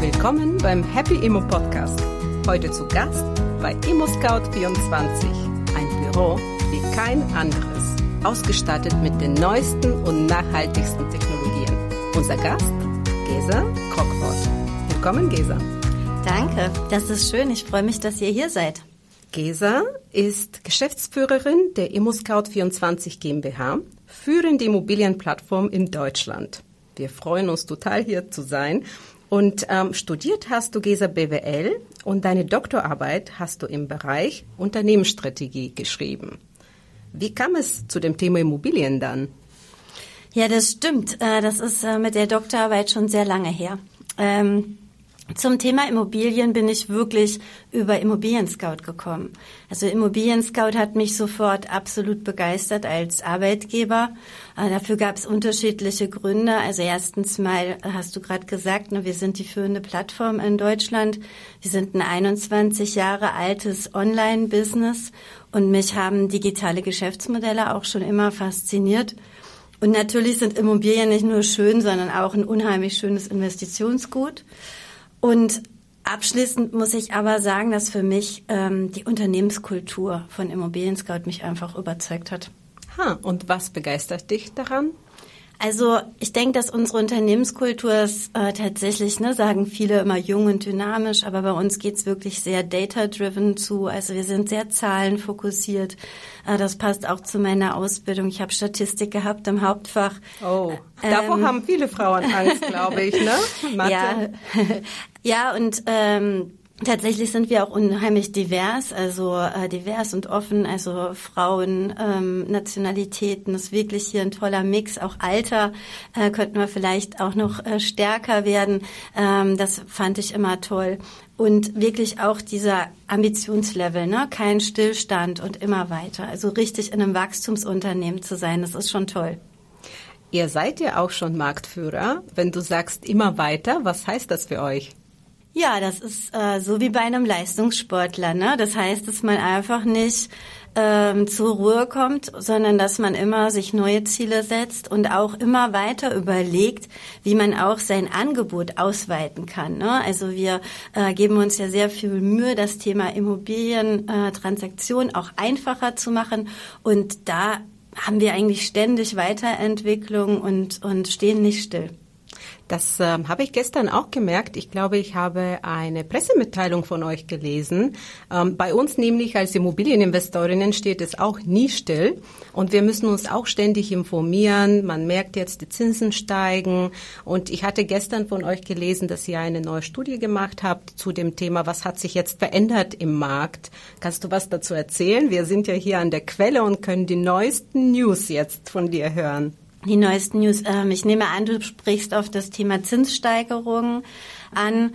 Willkommen beim Happy Immo Podcast. Heute zu Gast bei ImmoScout24, ein Büro wie kein anderes, ausgestattet mit den neuesten und nachhaltigsten Technologien. Unser Gast, Gesa Krockwort. Willkommen, Gesa. Danke, das ist schön. Ich freue mich, dass ihr hier seid. Gesa ist Geschäftsführerin der ImmoScout24 GmbH, führende Immobilienplattform in Deutschland. Wir freuen uns total hier zu sein. Und ähm, studiert hast du Gesa BWL und deine Doktorarbeit hast du im Bereich Unternehmensstrategie geschrieben. Wie kam es zu dem Thema Immobilien dann? Ja, das stimmt. Äh, das ist äh, mit der Doktorarbeit schon sehr lange her. Ähm, zum Thema Immobilien bin ich wirklich über Immobilien Scout gekommen. Also Immobilien Scout hat mich sofort absolut begeistert als Arbeitgeber. Äh, dafür gab es unterschiedliche Gründe. Also erstens mal hast du gerade gesagt, ne, wir sind die führende Plattform in Deutschland. Wir sind ein 21 Jahre altes Online-Business und mich haben digitale Geschäftsmodelle auch schon immer fasziniert. Und natürlich sind Immobilien nicht nur schön, sondern auch ein unheimlich schönes Investitionsgut. Und abschließend muss ich aber sagen, dass für mich ähm, die Unternehmenskultur von Immobilien Scout mich einfach überzeugt hat. Ha, und was begeistert dich daran? Also ich denke, dass unsere Unternehmenskultur ist äh, tatsächlich, ne, sagen viele immer jung und dynamisch, aber bei uns geht's wirklich sehr data-driven zu. Also wir sind sehr zahlenfokussiert. Äh, das passt auch zu meiner Ausbildung. Ich habe Statistik gehabt im Hauptfach. Oh, davor ähm, haben viele Frauen Angst, glaube ich, ne? Mathe. Ja, ja und ähm, Tatsächlich sind wir auch unheimlich divers, also äh, divers und offen, also Frauen, ähm, Nationalitäten, ist wirklich hier ein toller Mix. Auch Alter äh, könnten wir vielleicht auch noch äh, stärker werden. Ähm, das fand ich immer toll. Und wirklich auch dieser Ambitionslevel, ne? kein Stillstand und immer weiter. Also richtig in einem Wachstumsunternehmen zu sein, das ist schon toll. Ihr seid ja auch schon Marktführer. Wenn du sagst immer weiter, was heißt das für euch? Ja, das ist äh, so wie bei einem Leistungssportler. Ne? Das heißt, dass man einfach nicht ähm, zur Ruhe kommt, sondern dass man immer sich neue Ziele setzt und auch immer weiter überlegt, wie man auch sein Angebot ausweiten kann. Ne? Also wir äh, geben uns ja sehr viel Mühe, das Thema Immobilientransaktion äh, auch einfacher zu machen. Und da haben wir eigentlich ständig Weiterentwicklung und, und stehen nicht still. Das ähm, habe ich gestern auch gemerkt. Ich glaube, ich habe eine Pressemitteilung von euch gelesen. Ähm, bei uns nämlich als Immobilieninvestorinnen steht es auch nie still. Und wir müssen uns auch ständig informieren. Man merkt jetzt, die Zinsen steigen. Und ich hatte gestern von euch gelesen, dass ihr eine neue Studie gemacht habt zu dem Thema, was hat sich jetzt verändert im Markt. Kannst du was dazu erzählen? Wir sind ja hier an der Quelle und können die neuesten News jetzt von dir hören. Die neuesten News. Ähm, ich nehme an, du sprichst auf das Thema Zinssteigerung an.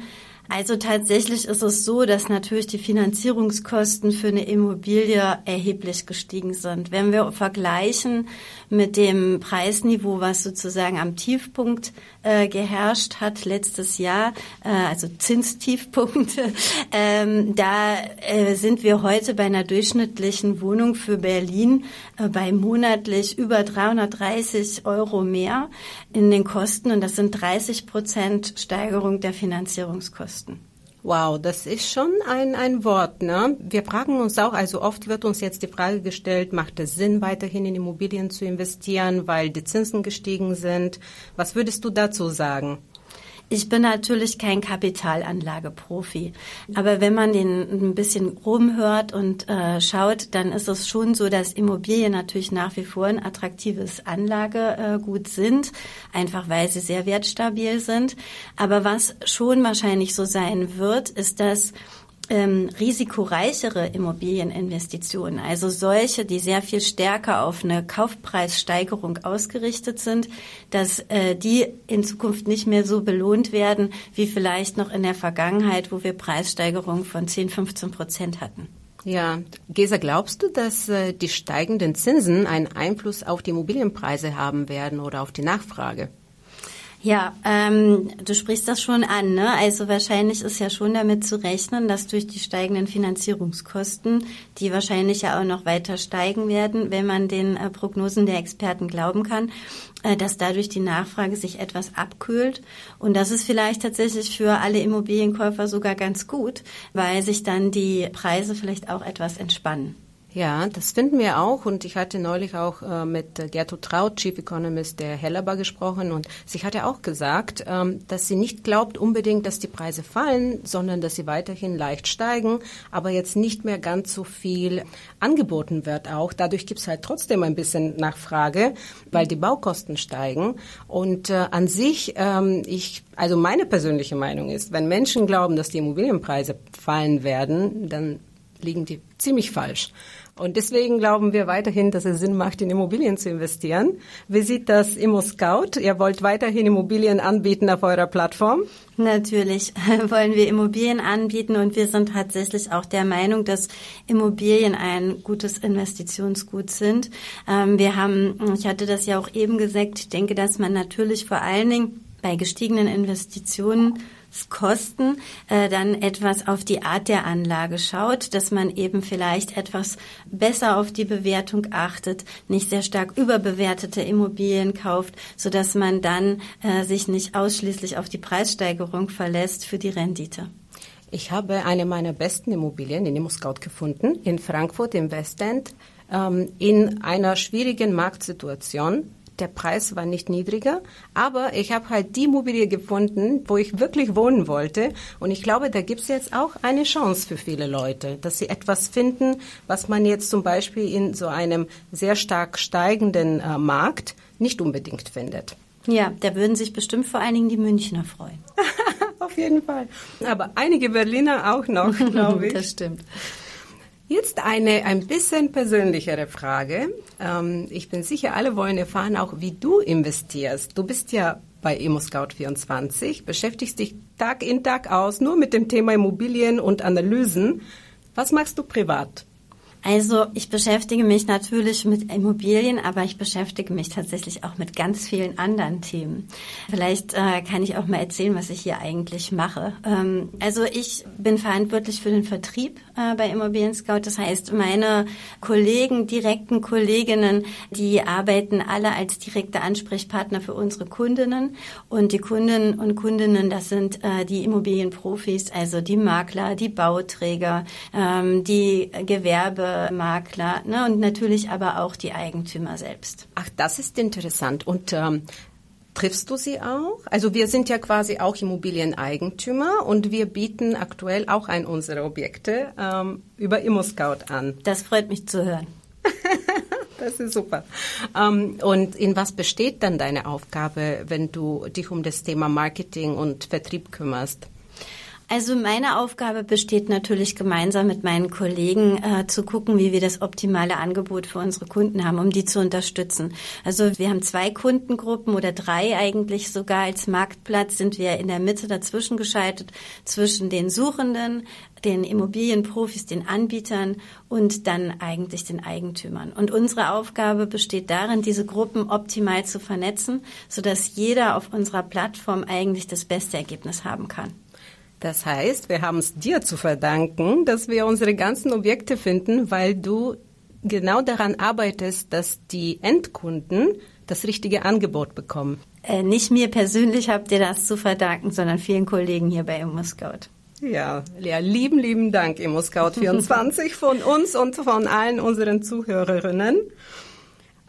Also tatsächlich ist es so, dass natürlich die Finanzierungskosten für eine Immobilie erheblich gestiegen sind. Wenn wir vergleichen mit dem Preisniveau, was sozusagen am Tiefpunkt äh, geherrscht hat letztes Jahr, äh, also Zinstiefpunkte, ähm, da äh, sind wir heute bei einer durchschnittlichen Wohnung für Berlin äh, bei monatlich über 330 Euro mehr in den Kosten und das sind 30 Prozent Steigerung der Finanzierungskosten. Wow, das ist schon ein, ein Wort. Ne? Wir fragen uns auch, also oft wird uns jetzt die Frage gestellt, macht es Sinn, weiterhin in Immobilien zu investieren, weil die Zinsen gestiegen sind? Was würdest du dazu sagen? Ich bin natürlich kein Kapitalanlageprofi, aber wenn man den ein bisschen rumhört und äh, schaut, dann ist es schon so, dass Immobilien natürlich nach wie vor ein attraktives Anlagegut äh, sind, einfach weil sie sehr wertstabil sind. Aber was schon wahrscheinlich so sein wird, ist, dass ähm, risikoreichere Immobilieninvestitionen, also solche, die sehr viel stärker auf eine Kaufpreissteigerung ausgerichtet sind, dass äh, die in Zukunft nicht mehr so belohnt werden wie vielleicht noch in der Vergangenheit, wo wir Preissteigerungen von 10, 15 Prozent hatten. Ja, Gesa, glaubst du, dass äh, die steigenden Zinsen einen Einfluss auf die Immobilienpreise haben werden oder auf die Nachfrage? Ja, ähm, du sprichst das schon an. Ne? Also wahrscheinlich ist ja schon damit zu rechnen, dass durch die steigenden Finanzierungskosten, die wahrscheinlich ja auch noch weiter steigen werden, wenn man den äh, Prognosen der Experten glauben kann, äh, dass dadurch die Nachfrage sich etwas abkühlt. Und das ist vielleicht tatsächlich für alle Immobilienkäufer sogar ganz gut, weil sich dann die Preise vielleicht auch etwas entspannen. Ja, das finden wir auch. Und ich hatte neulich auch äh, mit Gertrud Traut, Chief Economist der Hellerbar, gesprochen. Und sie hatte auch gesagt, ähm, dass sie nicht glaubt unbedingt, dass die Preise fallen, sondern dass sie weiterhin leicht steigen, aber jetzt nicht mehr ganz so viel angeboten wird auch. Dadurch gibt es halt trotzdem ein bisschen Nachfrage, weil die Baukosten steigen. Und äh, an sich, ähm, ich, also meine persönliche Meinung ist, wenn Menschen glauben, dass die Immobilienpreise fallen werden, dann liegen die ziemlich falsch. Und deswegen glauben wir weiterhin, dass es Sinn macht, in Immobilien zu investieren. Wie sieht das Immo Scout? Ihr wollt weiterhin Immobilien anbieten auf eurer Plattform? Natürlich wollen wir Immobilien anbieten und wir sind tatsächlich auch der Meinung, dass Immobilien ein gutes Investitionsgut sind. Ähm, wir haben, ich hatte das ja auch eben gesagt, ich denke, dass man natürlich vor allen Dingen bei gestiegenen Investitionen Kosten äh, dann etwas auf die Art der Anlage schaut, dass man eben vielleicht etwas besser auf die Bewertung achtet, nicht sehr stark überbewertete Immobilien kauft, so dass man dann äh, sich nicht ausschließlich auf die Preissteigerung verlässt für die Rendite. Ich habe eine meiner besten Immobilien in ImmoScout gefunden, in Frankfurt im Westend, ähm, in einer schwierigen Marktsituation der Preis war nicht niedriger, aber ich habe halt die Immobilie gefunden, wo ich wirklich wohnen wollte. Und ich glaube, da gibt es jetzt auch eine Chance für viele Leute, dass sie etwas finden, was man jetzt zum Beispiel in so einem sehr stark steigenden äh, Markt nicht unbedingt findet. Ja, da würden sich bestimmt vor allen Dingen die Münchner freuen. Auf jeden Fall. Aber einige Berliner auch noch, glaube ich. das stimmt. Jetzt eine ein bisschen persönlichere Frage. Ähm, ich bin sicher, alle wollen erfahren auch, wie du investierst. Du bist ja bei ImmoScout24, beschäftigst dich Tag in Tag aus nur mit dem Thema Immobilien und Analysen. Was machst du privat? Also ich beschäftige mich natürlich mit Immobilien, aber ich beschäftige mich tatsächlich auch mit ganz vielen anderen Themen. Vielleicht äh, kann ich auch mal erzählen, was ich hier eigentlich mache. Ähm, also ich bin verantwortlich für den Vertrieb äh, bei Immobilien Scout. Das heißt, meine Kollegen, direkten Kolleginnen, die arbeiten alle als direkte Ansprechpartner für unsere Kundinnen. Und die Kundinnen und Kundinnen, das sind äh, die Immobilienprofis, also die Makler, die Bauträger, ähm, die Gewerbe Makler ne, und natürlich aber auch die Eigentümer selbst. Ach, das ist interessant. Und ähm, triffst du sie auch? Also wir sind ja quasi auch Immobilieneigentümer und wir bieten aktuell auch ein unserer Objekte ähm, über ImmoScout an. Das freut mich zu hören. das ist super. Ähm, und in was besteht dann deine Aufgabe, wenn du dich um das Thema Marketing und Vertrieb kümmerst? Also meine Aufgabe besteht natürlich gemeinsam mit meinen Kollegen äh, zu gucken, wie wir das optimale Angebot für unsere Kunden haben, um die zu unterstützen. Also wir haben zwei Kundengruppen oder drei eigentlich sogar als Marktplatz sind wir in der Mitte dazwischen geschaltet zwischen den Suchenden, den Immobilienprofis, den Anbietern und dann eigentlich den Eigentümern. Und unsere Aufgabe besteht darin, diese Gruppen optimal zu vernetzen, sodass jeder auf unserer Plattform eigentlich das beste Ergebnis haben kann. Das heißt, wir haben es dir zu verdanken, dass wir unsere ganzen Objekte finden, weil du genau daran arbeitest, dass die Endkunden das richtige Angebot bekommen. Äh, nicht mir persönlich habt ihr das zu verdanken, sondern vielen Kollegen hier bei ImmoScout. Ja, Lea, lieben, lieben Dank, ImmoScout24 von uns und von allen unseren Zuhörerinnen.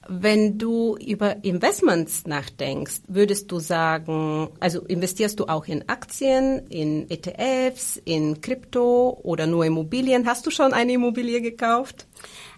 Wenn du über Investments nachdenkst, würdest du sagen, also investierst du auch in Aktien, in ETFs, in Krypto oder nur Immobilien? Hast du schon eine Immobilie gekauft?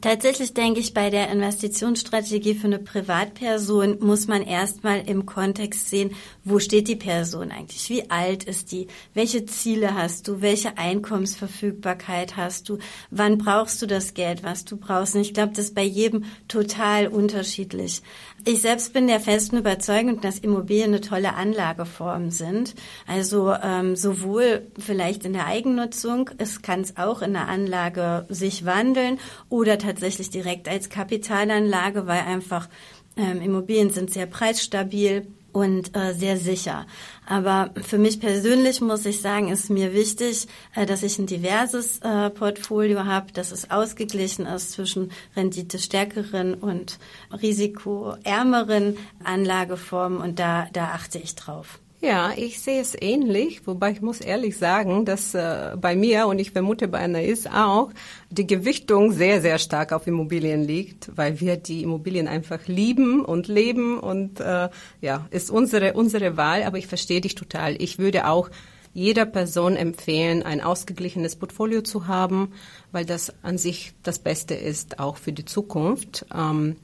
Tatsächlich denke ich, bei der Investitionsstrategie für eine Privatperson muss man erstmal im Kontext sehen, wo steht die Person eigentlich? Wie alt ist die? Welche Ziele hast du? Welche Einkommensverfügbarkeit hast du? Wann brauchst du das Geld, was du brauchst? Und ich glaube, das ist bei jedem total unterschiedlich. Ich selbst bin der festen Überzeugung, dass Immobilien eine tolle Anlageform sind. Also ähm, sowohl vielleicht in der Eigennutzung, es kann es auch in der Anlage sich wandeln oder tatsächlich direkt als Kapitalanlage, weil einfach ähm, Immobilien sind sehr preisstabil und äh, sehr sicher. Aber für mich persönlich muss ich sagen, ist mir wichtig, äh, dass ich ein diverses äh, Portfolio habe, dass es ausgeglichen ist zwischen renditestärkeren und risikoärmeren Anlageformen und da, da achte ich drauf. Ja, ich sehe es ähnlich, wobei ich muss ehrlich sagen, dass äh, bei mir und ich vermute bei Anais auch die Gewichtung sehr, sehr stark auf Immobilien liegt, weil wir die Immobilien einfach lieben und leben und äh, ja, ist unsere unsere Wahl. Aber ich verstehe dich total. Ich würde auch jeder Person empfehlen, ein ausgeglichenes Portfolio zu haben, weil das an sich das Beste ist, auch für die Zukunft. Ähm,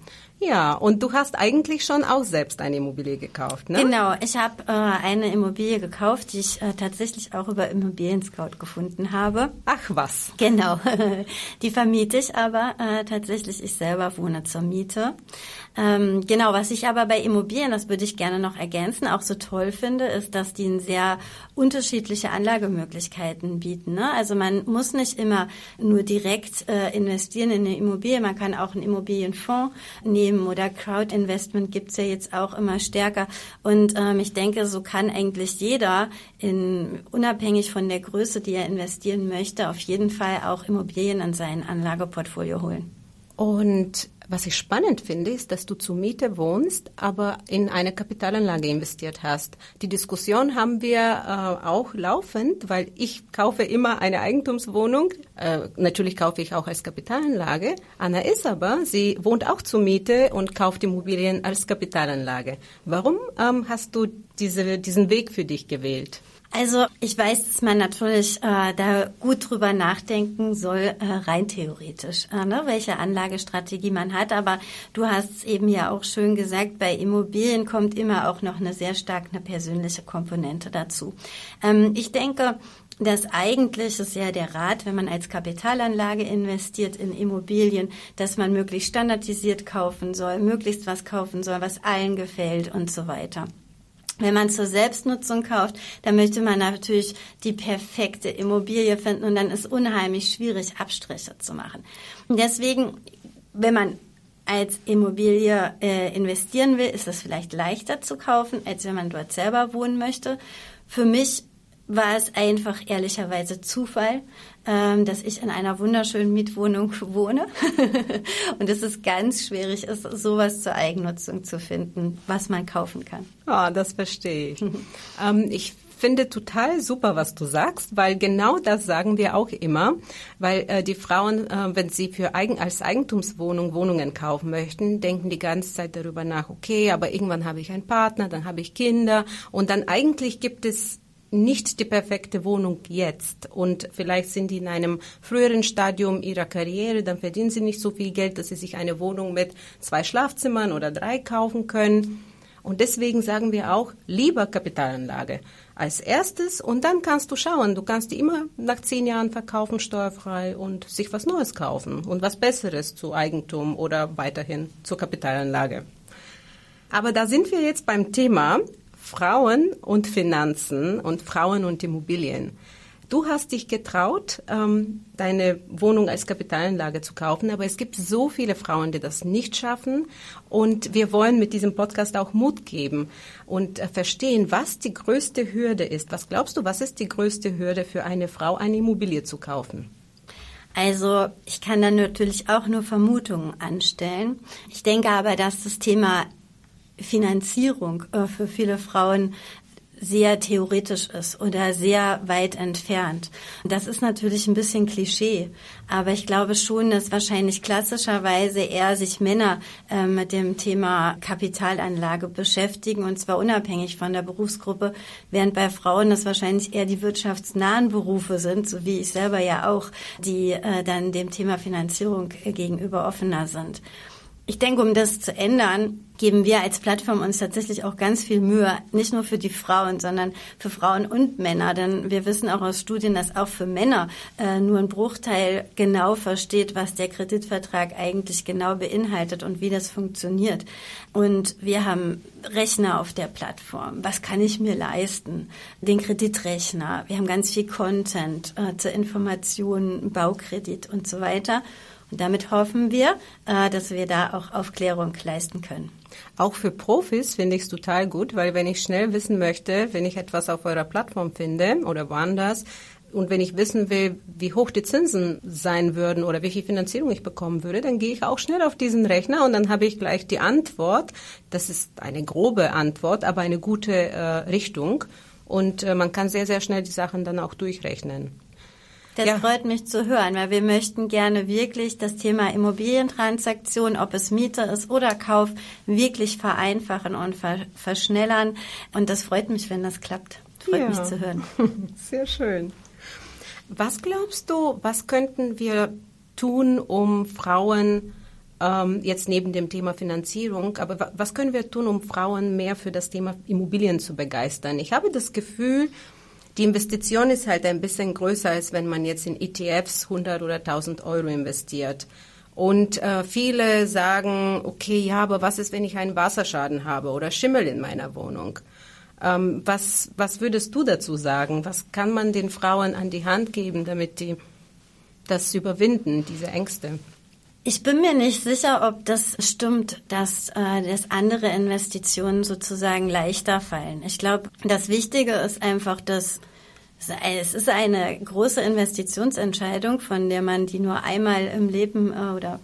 ja, und du hast eigentlich schon auch selbst eine Immobilie gekauft, ne? Genau, ich habe äh, eine Immobilie gekauft, die ich äh, tatsächlich auch über Immobilien Scout gefunden habe. Ach was. Genau, die vermiete ich aber äh, tatsächlich. Ich selber wohne zur Miete. Ähm, genau, was ich aber bei Immobilien, das würde ich gerne noch ergänzen, auch so toll finde, ist, dass die sehr unterschiedliche Anlagemöglichkeiten bieten. Ne? Also man muss nicht immer nur direkt äh, investieren in eine Immobilie, man kann auch einen Immobilienfonds nehmen oder Crowd-Investment gibt's ja jetzt auch immer stärker. Und ähm, ich denke, so kann eigentlich jeder, in, unabhängig von der Größe, die er investieren möchte, auf jeden Fall auch Immobilien in sein Anlageportfolio holen. Und was ich spannend finde, ist, dass du zur Miete wohnst, aber in eine Kapitalanlage investiert hast. Die Diskussion haben wir äh, auch laufend, weil ich kaufe immer eine Eigentumswohnung. Äh, natürlich kaufe ich auch als Kapitalanlage. Anna ist aber, sie wohnt auch zur Miete und kauft Immobilien als Kapitalanlage. Warum ähm, hast du diese, diesen Weg für dich gewählt? Also ich weiß, dass man natürlich äh, da gut drüber nachdenken soll, äh, rein theoretisch, äh, ne, welche Anlagestrategie man hat. Aber du hast es eben ja auch schön gesagt, bei Immobilien kommt immer auch noch eine sehr stark eine persönliche Komponente dazu. Ähm, ich denke, dass eigentlich ist ja der Rat, wenn man als Kapitalanlage investiert in Immobilien, dass man möglichst standardisiert kaufen soll, möglichst was kaufen soll, was allen gefällt und so weiter. Wenn man zur Selbstnutzung kauft, dann möchte man natürlich die perfekte Immobilie finden und dann ist unheimlich schwierig, Abstriche zu machen. Und deswegen, wenn man als Immobilie äh, investieren will, ist es vielleicht leichter zu kaufen, als wenn man dort selber wohnen möchte. Für mich war es einfach ehrlicherweise Zufall, dass ich in einer wunderschönen Mietwohnung wohne und es ist ganz schwierig ist, sowas zur Eigennutzung zu finden, was man kaufen kann. Ah, das verstehe ich. ähm, ich finde total super, was du sagst, weil genau das sagen wir auch immer, weil äh, die Frauen, äh, wenn sie für Eigen, als Eigentumswohnung Wohnungen kaufen möchten, denken die ganze Zeit darüber nach, okay, aber irgendwann habe ich einen Partner, dann habe ich Kinder und dann eigentlich gibt es nicht die perfekte Wohnung jetzt und vielleicht sind die in einem früheren Stadium ihrer Karriere, dann verdienen sie nicht so viel Geld, dass sie sich eine Wohnung mit zwei Schlafzimmern oder drei kaufen können. Und deswegen sagen wir auch lieber Kapitalanlage als erstes und dann kannst du schauen, du kannst die immer nach zehn Jahren verkaufen, steuerfrei und sich was Neues kaufen und was Besseres zu Eigentum oder weiterhin zur Kapitalanlage. Aber da sind wir jetzt beim Thema, Frauen und Finanzen und Frauen und Immobilien. Du hast dich getraut, ähm, deine Wohnung als Kapitalanlage zu kaufen, aber es gibt so viele Frauen, die das nicht schaffen. Und wir wollen mit diesem Podcast auch Mut geben und äh, verstehen, was die größte Hürde ist. Was glaubst du, was ist die größte Hürde für eine Frau, eine Immobilie zu kaufen? Also ich kann da natürlich auch nur Vermutungen anstellen. Ich denke aber, dass das Thema Finanzierung äh, für viele Frauen sehr theoretisch ist oder sehr weit entfernt. Das ist natürlich ein bisschen Klischee, aber ich glaube schon, dass wahrscheinlich klassischerweise eher sich Männer äh, mit dem Thema Kapitalanlage beschäftigen und zwar unabhängig von der Berufsgruppe, während bei Frauen das wahrscheinlich eher die wirtschaftsnahen Berufe sind, so wie ich selber ja auch, die äh, dann dem Thema Finanzierung gegenüber offener sind. Ich denke, um das zu ändern, geben wir als Plattform uns tatsächlich auch ganz viel Mühe, nicht nur für die Frauen, sondern für Frauen und Männer. Denn wir wissen auch aus Studien, dass auch für Männer äh, nur ein Bruchteil genau versteht, was der Kreditvertrag eigentlich genau beinhaltet und wie das funktioniert. Und wir haben Rechner auf der Plattform. Was kann ich mir leisten? Den Kreditrechner. Wir haben ganz viel Content äh, zur Information, Baukredit und so weiter. Damit hoffen wir, äh, dass wir da auch Aufklärung leisten können. Auch für Profis finde ich es total gut, weil wenn ich schnell wissen möchte, wenn ich etwas auf eurer Plattform finde oder woanders, und wenn ich wissen will, wie hoch die Zinsen sein würden oder welche Finanzierung ich bekommen würde, dann gehe ich auch schnell auf diesen Rechner und dann habe ich gleich die Antwort. Das ist eine grobe Antwort, aber eine gute äh, Richtung. Und äh, man kann sehr, sehr schnell die Sachen dann auch durchrechnen. Das ja. freut mich zu hören, weil wir möchten gerne wirklich das Thema Immobilientransaktion, ob es Miete ist oder Kauf, wirklich vereinfachen und ver verschnellern. Und das freut mich, wenn das klappt. Freut ja. mich zu hören. Sehr schön. Was glaubst du, was könnten wir tun, um Frauen ähm, jetzt neben dem Thema Finanzierung, aber was können wir tun, um Frauen mehr für das Thema Immobilien zu begeistern? Ich habe das Gefühl, die Investition ist halt ein bisschen größer, als wenn man jetzt in ETFs 100 oder 1000 Euro investiert. Und äh, viele sagen, okay, ja, aber was ist, wenn ich einen Wasserschaden habe oder Schimmel in meiner Wohnung? Ähm, was, was würdest du dazu sagen? Was kann man den Frauen an die Hand geben, damit die das überwinden, diese Ängste? Ich bin mir nicht sicher, ob das stimmt, dass, äh, dass andere Investitionen sozusagen leichter fallen. Ich glaube, das Wichtige ist einfach, dass es ist eine große Investitionsentscheidung, von der man die nur einmal im Leben äh, oder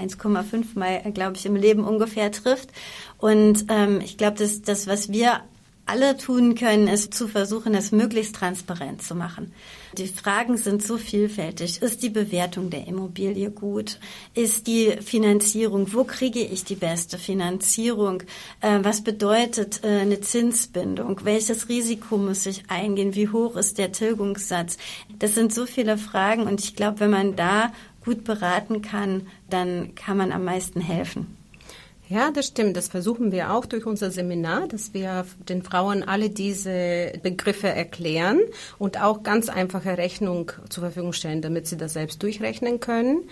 1,5 Mal, glaube ich, im Leben ungefähr trifft. Und ähm, ich glaube, dass das, was wir alle tun können, ist zu versuchen, es möglichst transparent zu machen. Die Fragen sind so vielfältig. Ist die Bewertung der Immobilie gut? Ist die Finanzierung? Wo kriege ich die beste Finanzierung? Äh, was bedeutet äh, eine Zinsbindung? Welches Risiko muss ich eingehen? Wie hoch ist der Tilgungssatz? Das sind so viele Fragen und ich glaube, wenn man da gut beraten kann, dann kann man am meisten helfen. Ja, das stimmt. Das versuchen wir auch durch unser Seminar, dass wir den Frauen alle diese Begriffe erklären und auch ganz einfache Rechnung zur Verfügung stellen, damit sie das selbst durchrechnen können.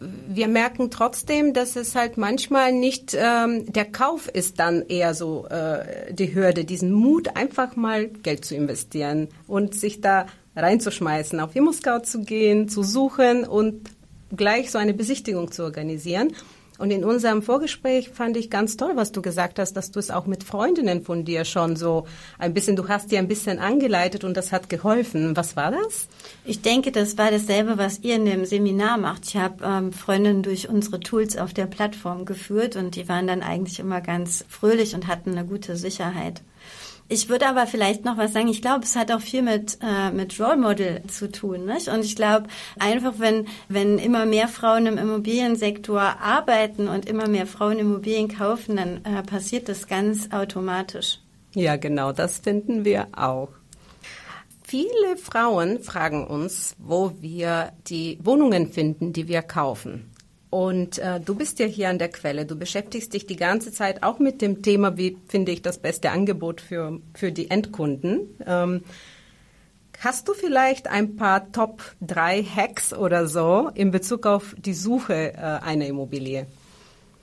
Wir merken trotzdem, dass es halt manchmal nicht ähm, der Kauf ist dann eher so äh, die Hürde, diesen Mut einfach mal Geld zu investieren und sich da reinzuschmeißen, auf ImmoScout zu gehen, zu suchen und gleich so eine Besichtigung zu organisieren. Und in unserem Vorgespräch fand ich ganz toll, was du gesagt hast, dass du es auch mit Freundinnen von dir schon so ein bisschen, du hast dir ein bisschen angeleitet und das hat geholfen. Was war das? Ich denke, das war dasselbe, was ihr in dem Seminar macht. Ich habe ähm, Freundinnen durch unsere Tools auf der Plattform geführt und die waren dann eigentlich immer ganz fröhlich und hatten eine gute Sicherheit. Ich würde aber vielleicht noch was sagen. Ich glaube, es hat auch viel mit, äh, mit Role Model zu tun. Nicht? Und ich glaube, einfach wenn, wenn immer mehr Frauen im Immobiliensektor arbeiten und immer mehr Frauen Immobilien kaufen, dann äh, passiert das ganz automatisch. Ja, genau, das finden wir auch. Viele Frauen fragen uns, wo wir die Wohnungen finden, die wir kaufen. Und äh, du bist ja hier an der Quelle. Du beschäftigst dich die ganze Zeit auch mit dem Thema, wie finde ich das beste Angebot für, für die Endkunden. Ähm, hast du vielleicht ein paar Top 3 Hacks oder so in Bezug auf die Suche äh, einer Immobilie?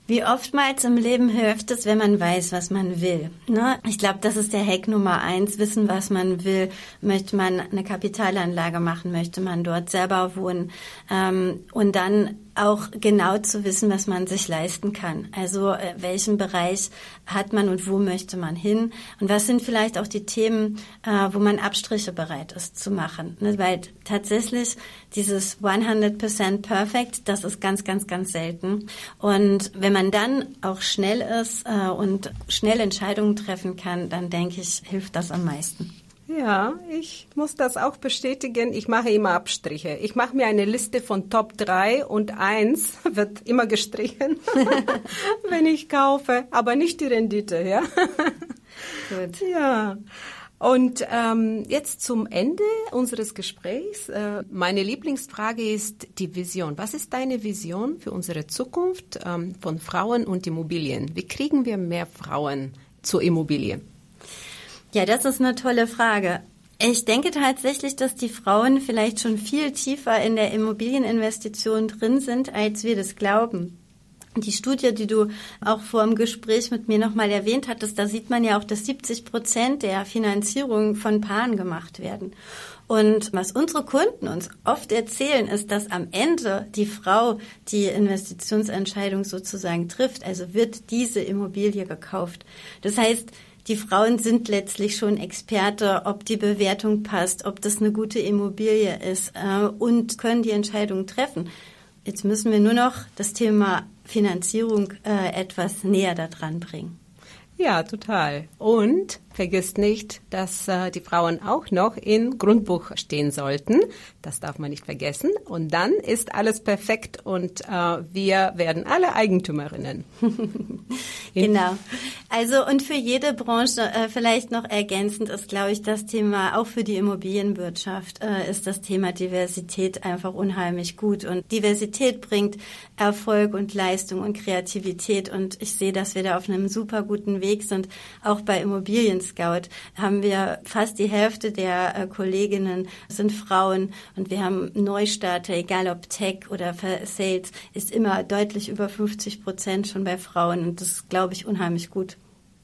Wie oftmals im Leben hilft es, wenn man weiß, was man will. Ne? Ich glaube, das ist der Hack Nummer eins, wissen, was man will. Möchte man eine Kapitalanlage machen, möchte man dort selber wohnen ähm, und dann auch genau zu wissen, was man sich leisten kann. Also äh, welchen Bereich hat man und wo möchte man hin und was sind vielleicht auch die Themen, äh, wo man Abstriche bereit ist zu machen. Ne? Weil tatsächlich dieses 100% perfect, das ist ganz, ganz, ganz selten. Und wenn man dann auch schnell ist äh, und schnell Entscheidungen treffen kann, dann denke ich, hilft das am meisten. Ja, ich muss das auch bestätigen. Ich mache immer Abstriche. Ich mache mir eine Liste von Top 3 und 1 wird immer gestrichen, wenn ich kaufe, aber nicht die Rendite, ja. Gut. Ja. Und ähm, jetzt zum Ende unseres Gesprächs. Äh, meine Lieblingsfrage ist die Vision. Was ist deine Vision für unsere Zukunft ähm, von Frauen und Immobilien? Wie kriegen wir mehr Frauen zur Immobilie? Ja, das ist eine tolle Frage. Ich denke tatsächlich, dass die Frauen vielleicht schon viel tiefer in der Immobilieninvestition drin sind, als wir das glauben. die Studie, die du auch vor dem Gespräch mit mir nochmal erwähnt hattest, da sieht man ja auch, dass 70 Prozent der Finanzierung von Paaren gemacht werden. Und was unsere Kunden uns oft erzählen, ist, dass am Ende die Frau die Investitionsentscheidung sozusagen trifft. Also wird diese Immobilie gekauft. Das heißt, die Frauen sind letztlich schon Experte, ob die Bewertung passt, ob das eine gute Immobilie ist äh, und können die Entscheidung treffen. Jetzt müssen wir nur noch das Thema Finanzierung äh, etwas näher daran bringen. Ja, total. Und Vergesst nicht, dass äh, die Frauen auch noch im Grundbuch stehen sollten. Das darf man nicht vergessen. Und dann ist alles perfekt und äh, wir werden alle Eigentümerinnen. genau. Also und für jede Branche äh, vielleicht noch ergänzend ist, glaube ich, das Thema auch für die Immobilienwirtschaft äh, ist das Thema Diversität einfach unheimlich gut. Und Diversität bringt Erfolg und Leistung und Kreativität. Und ich sehe, dass wir da auf einem super guten Weg sind, auch bei Immobilien Scout haben wir fast die Hälfte der äh, Kolleginnen sind Frauen und wir haben Neustarter, egal ob Tech oder Sales, ist immer deutlich über 50 Prozent schon bei Frauen und das ist, glaube ich, unheimlich gut.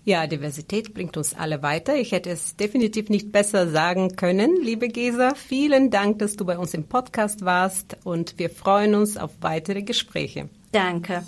Ja, Diversität bringt uns alle weiter. Ich hätte es definitiv nicht besser sagen können, liebe Gesa. Vielen Dank, dass du bei uns im Podcast warst und wir freuen uns auf weitere Gespräche. Danke.